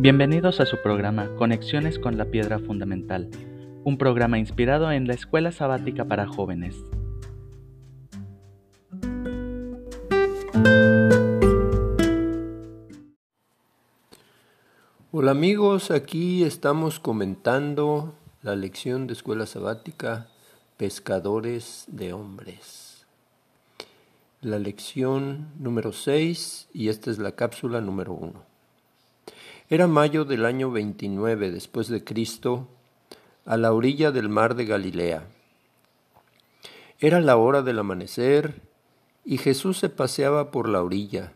Bienvenidos a su programa Conexiones con la Piedra Fundamental, un programa inspirado en la Escuela Sabática para Jóvenes. Hola amigos, aquí estamos comentando la lección de Escuela Sabática Pescadores de Hombres. La lección número 6 y esta es la cápsula número 1. Era mayo del año 29 después de Cristo, a la orilla del mar de Galilea. Era la hora del amanecer y Jesús se paseaba por la orilla,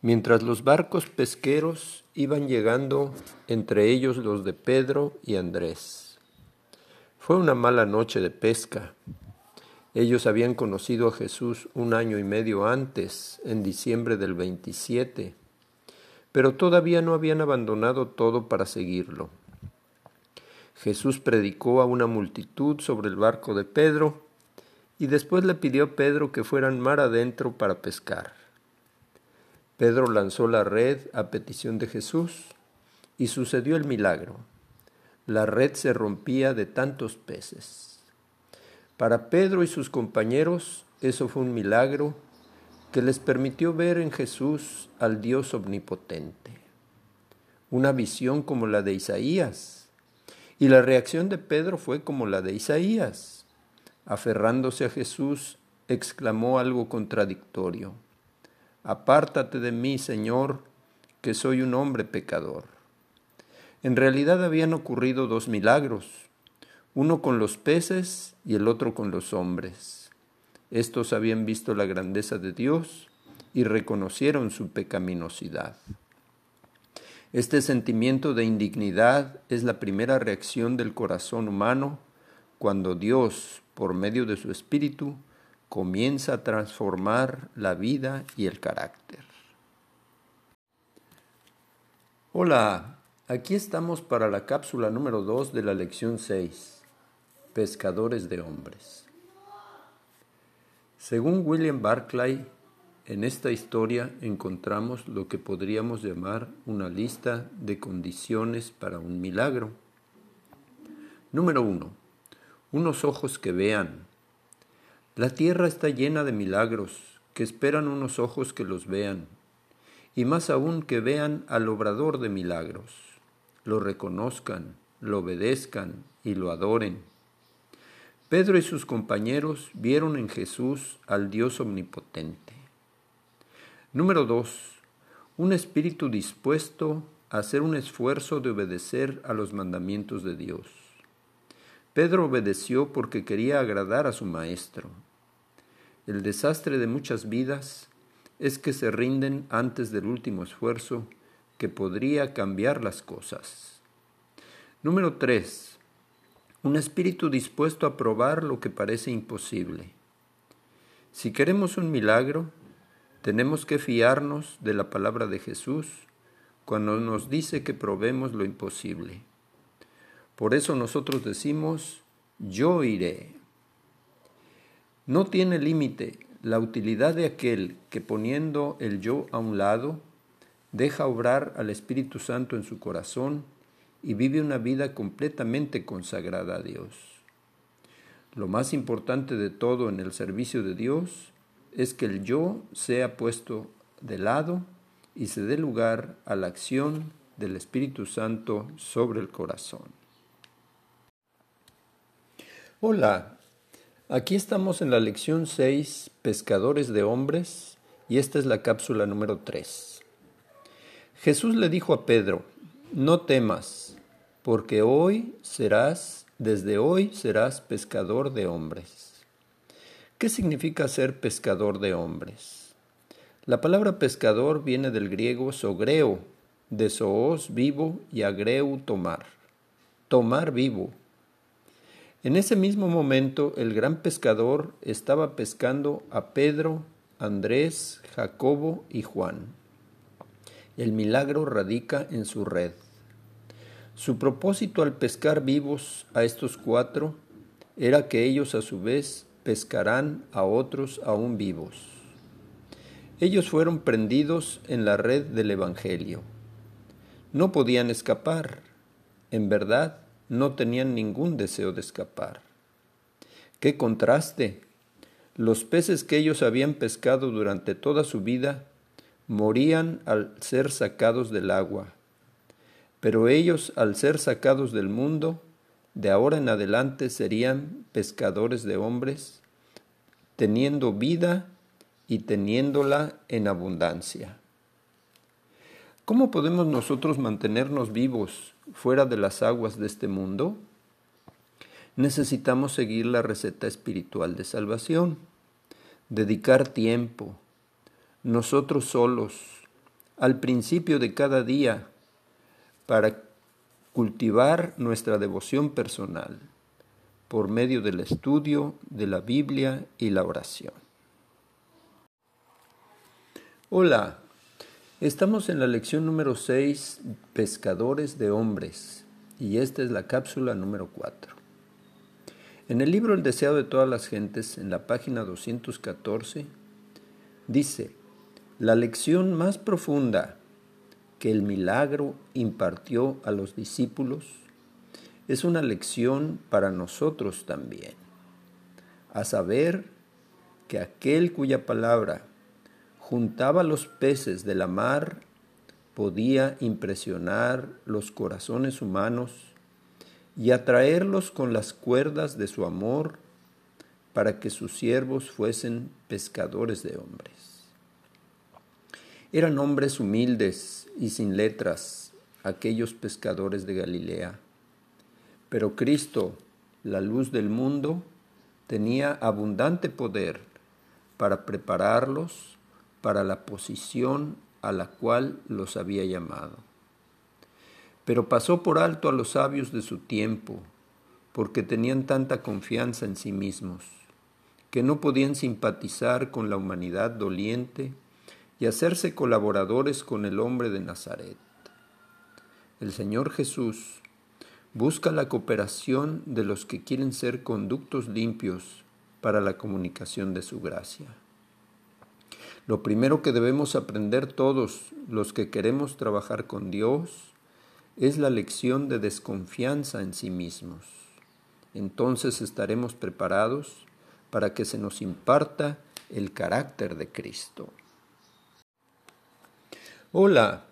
mientras los barcos pesqueros iban llegando, entre ellos los de Pedro y Andrés. Fue una mala noche de pesca. Ellos habían conocido a Jesús un año y medio antes, en diciembre del 27, pero todavía no habían abandonado todo para seguirlo. Jesús predicó a una multitud sobre el barco de Pedro y después le pidió a Pedro que fueran mar adentro para pescar. Pedro lanzó la red a petición de Jesús y sucedió el milagro. La red se rompía de tantos peces. Para Pedro y sus compañeros eso fue un milagro que les permitió ver en Jesús al Dios omnipotente. Una visión como la de Isaías. Y la reacción de Pedro fue como la de Isaías. Aferrándose a Jesús, exclamó algo contradictorio. Apártate de mí, Señor, que soy un hombre pecador. En realidad habían ocurrido dos milagros, uno con los peces y el otro con los hombres. Estos habían visto la grandeza de Dios y reconocieron su pecaminosidad. Este sentimiento de indignidad es la primera reacción del corazón humano cuando Dios, por medio de su Espíritu, comienza a transformar la vida y el carácter. Hola, aquí estamos para la cápsula número 2 de la lección 6, Pescadores de Hombres. Según William Barclay, en esta historia encontramos lo que podríamos llamar una lista de condiciones para un milagro. Número uno, unos ojos que vean. La tierra está llena de milagros que esperan unos ojos que los vean, y más aún que vean al obrador de milagros, lo reconozcan, lo obedezcan y lo adoren. Pedro y sus compañeros vieron en Jesús al Dios omnipotente. Número 2. Un espíritu dispuesto a hacer un esfuerzo de obedecer a los mandamientos de Dios. Pedro obedeció porque quería agradar a su maestro. El desastre de muchas vidas es que se rinden antes del último esfuerzo que podría cambiar las cosas. Número 3 un espíritu dispuesto a probar lo que parece imposible. Si queremos un milagro, tenemos que fiarnos de la palabra de Jesús cuando nos dice que probemos lo imposible. Por eso nosotros decimos, yo iré. No tiene límite la utilidad de aquel que poniendo el yo a un lado, deja obrar al Espíritu Santo en su corazón y vive una vida completamente consagrada a Dios. Lo más importante de todo en el servicio de Dios es que el yo sea puesto de lado y se dé lugar a la acción del Espíritu Santo sobre el corazón. Hola, aquí estamos en la lección 6, Pescadores de Hombres, y esta es la cápsula número 3. Jesús le dijo a Pedro, no temas, porque hoy serás, desde hoy serás pescador de hombres. ¿Qué significa ser pescador de hombres? La palabra pescador viene del griego sogreo, de soos vivo y agreu tomar, tomar vivo. En ese mismo momento el gran pescador estaba pescando a Pedro, Andrés, Jacobo y Juan. El milagro radica en su red. Su propósito al pescar vivos a estos cuatro era que ellos a su vez pescarán a otros aún vivos. Ellos fueron prendidos en la red del Evangelio. no podían escapar. En verdad, no tenían ningún deseo de escapar. ¡Qué contraste! Los peces que ellos habían pescado durante toda su vida morían al ser sacados del agua. Pero ellos, al ser sacados del mundo, de ahora en adelante serían pescadores de hombres, teniendo vida y teniéndola en abundancia. ¿Cómo podemos nosotros mantenernos vivos fuera de las aguas de este mundo? Necesitamos seguir la receta espiritual de salvación, dedicar tiempo, nosotros solos, al principio de cada día, para cultivar nuestra devoción personal por medio del estudio de la Biblia y la oración. Hola, Estamos en la lección número 6, Pescadores de Hombres, y esta es la cápsula número 4. En el libro El deseo de todas las gentes, en la página 214, dice, la lección más profunda que el milagro impartió a los discípulos es una lección para nosotros también, a saber que aquel cuya palabra juntaba los peces de la mar, podía impresionar los corazones humanos y atraerlos con las cuerdas de su amor para que sus siervos fuesen pescadores de hombres. Eran hombres humildes y sin letras aquellos pescadores de Galilea, pero Cristo, la luz del mundo, tenía abundante poder para prepararlos para la posición a la cual los había llamado. Pero pasó por alto a los sabios de su tiempo, porque tenían tanta confianza en sí mismos, que no podían simpatizar con la humanidad doliente y hacerse colaboradores con el hombre de Nazaret. El Señor Jesús busca la cooperación de los que quieren ser conductos limpios para la comunicación de su gracia. Lo primero que debemos aprender todos los que queremos trabajar con Dios es la lección de desconfianza en sí mismos. Entonces estaremos preparados para que se nos imparta el carácter de Cristo. Hola,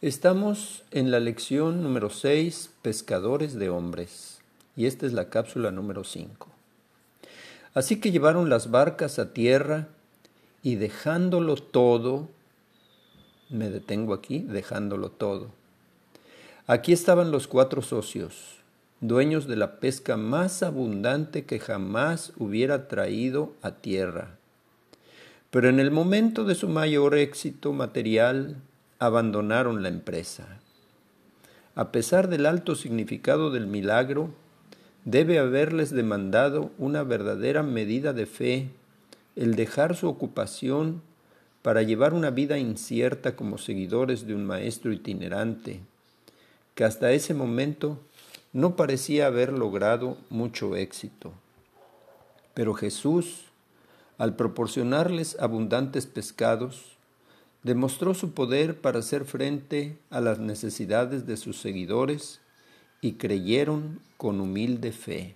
estamos en la lección número 6, Pescadores de Hombres, y esta es la cápsula número 5. Así que llevaron las barcas a tierra y dejándolo todo, me detengo aquí, dejándolo todo. Aquí estaban los cuatro socios, dueños de la pesca más abundante que jamás hubiera traído a tierra. Pero en el momento de su mayor éxito material, abandonaron la empresa. A pesar del alto significado del milagro, debe haberles demandado una verdadera medida de fe el dejar su ocupación para llevar una vida incierta como seguidores de un maestro itinerante, que hasta ese momento no parecía haber logrado mucho éxito. Pero Jesús, al proporcionarles abundantes pescados, demostró su poder para hacer frente a las necesidades de sus seguidores y creyeron con humilde fe.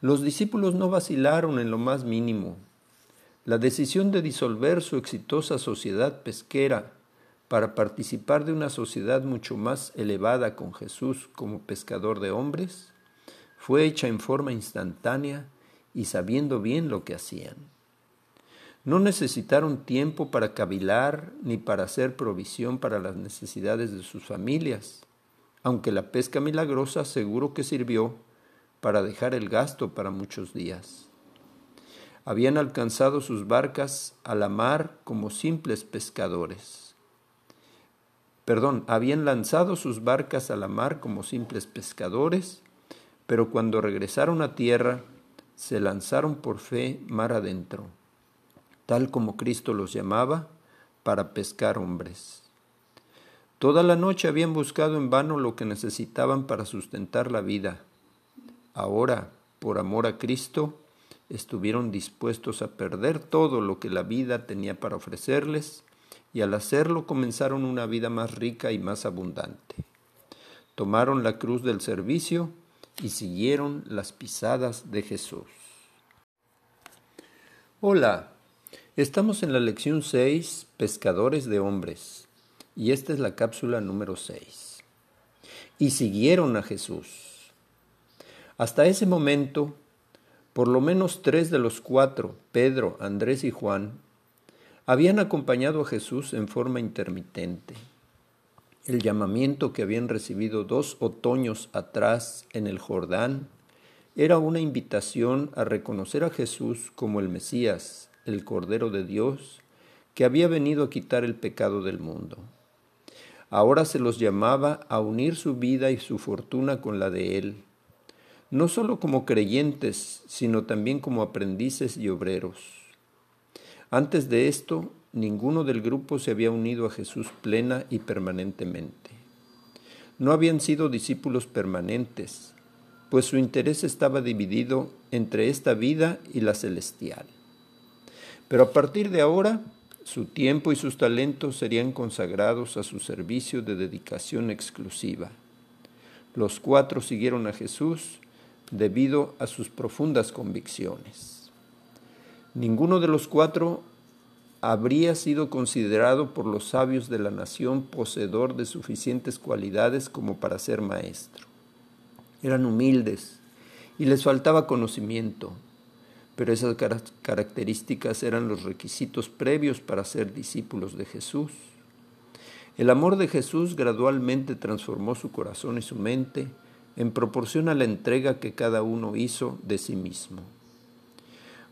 Los discípulos no vacilaron en lo más mínimo. La decisión de disolver su exitosa sociedad pesquera para participar de una sociedad mucho más elevada con Jesús como pescador de hombres fue hecha en forma instantánea y sabiendo bien lo que hacían. No necesitaron tiempo para cavilar ni para hacer provisión para las necesidades de sus familias, aunque la pesca milagrosa seguro que sirvió para dejar el gasto para muchos días. Habían alcanzado sus barcas a la mar como simples pescadores. Perdón, habían lanzado sus barcas a la mar como simples pescadores, pero cuando regresaron a tierra, se lanzaron por fe mar adentro, tal como Cristo los llamaba, para pescar hombres. Toda la noche habían buscado en vano lo que necesitaban para sustentar la vida, ahora, por amor a Cristo, estuvieron dispuestos a perder todo lo que la vida tenía para ofrecerles y al hacerlo comenzaron una vida más rica y más abundante. Tomaron la cruz del servicio y siguieron las pisadas de Jesús. Hola, estamos en la lección 6, Pescadores de Hombres, y esta es la cápsula número 6. Y siguieron a Jesús. Hasta ese momento, por lo menos tres de los cuatro, Pedro, Andrés y Juan, habían acompañado a Jesús en forma intermitente. El llamamiento que habían recibido dos otoños atrás en el Jordán era una invitación a reconocer a Jesús como el Mesías, el Cordero de Dios, que había venido a quitar el pecado del mundo. Ahora se los llamaba a unir su vida y su fortuna con la de Él, no solo como creyentes, sino también como aprendices y obreros. Antes de esto, ninguno del grupo se había unido a Jesús plena y permanentemente. No habían sido discípulos permanentes, pues su interés estaba dividido entre esta vida y la celestial. Pero a partir de ahora, su tiempo y sus talentos serían consagrados a su servicio de dedicación exclusiva. Los cuatro siguieron a Jesús debido a sus profundas convicciones. Ninguno de los cuatro habría sido considerado por los sabios de la nación poseedor de suficientes cualidades como para ser maestro eran humildes y les faltaba conocimiento, pero esas características eran los requisitos previos para ser discípulos de Jesús. El amor de Jesús gradualmente transformó su corazón y su mente en proporción a la entrega que cada uno hizo de sí mismo.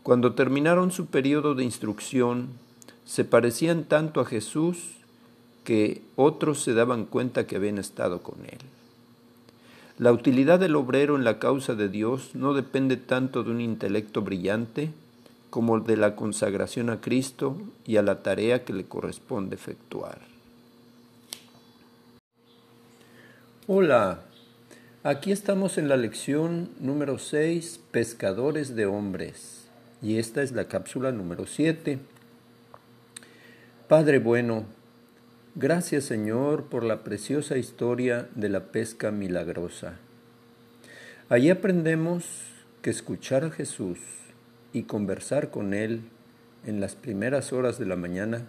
Cuando terminaron su periodo de instrucción, se parecían tanto a Jesús que otros se daban cuenta que habían estado con él. La utilidad del obrero en la causa de Dios no depende tanto de un intelecto brillante como de la consagración a Cristo y a la tarea que le corresponde efectuar. Hola, aquí estamos en la lección número 6, Pescadores de Hombres, y esta es la cápsula número 7. Padre bueno, Gracias Señor por la preciosa historia de la pesca milagrosa. Allí aprendemos que escuchar a Jesús y conversar con Él en las primeras horas de la mañana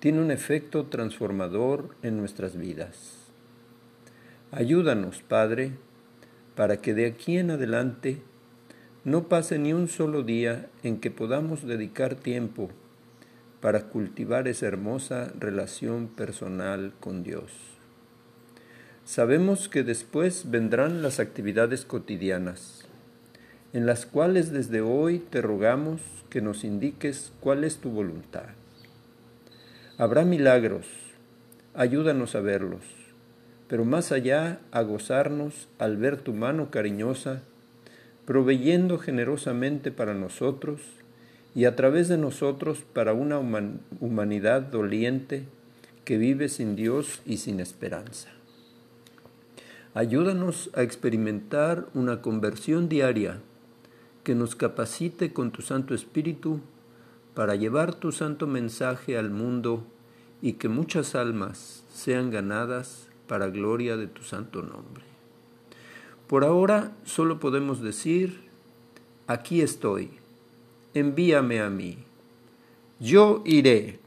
tiene un efecto transformador en nuestras vidas. Ayúdanos, Padre, para que de aquí en adelante no pase ni un solo día en que podamos dedicar tiempo para cultivar esa hermosa relación personal con Dios. Sabemos que después vendrán las actividades cotidianas, en las cuales desde hoy te rogamos que nos indiques cuál es tu voluntad. Habrá milagros, ayúdanos a verlos, pero más allá a gozarnos al ver tu mano cariñosa, proveyendo generosamente para nosotros y a través de nosotros para una humanidad doliente que vive sin Dios y sin esperanza. Ayúdanos a experimentar una conversión diaria que nos capacite con tu Santo Espíritu para llevar tu santo mensaje al mundo y que muchas almas sean ganadas para gloria de tu santo nombre. Por ahora solo podemos decir, aquí estoy envíame a mí. Yo iré.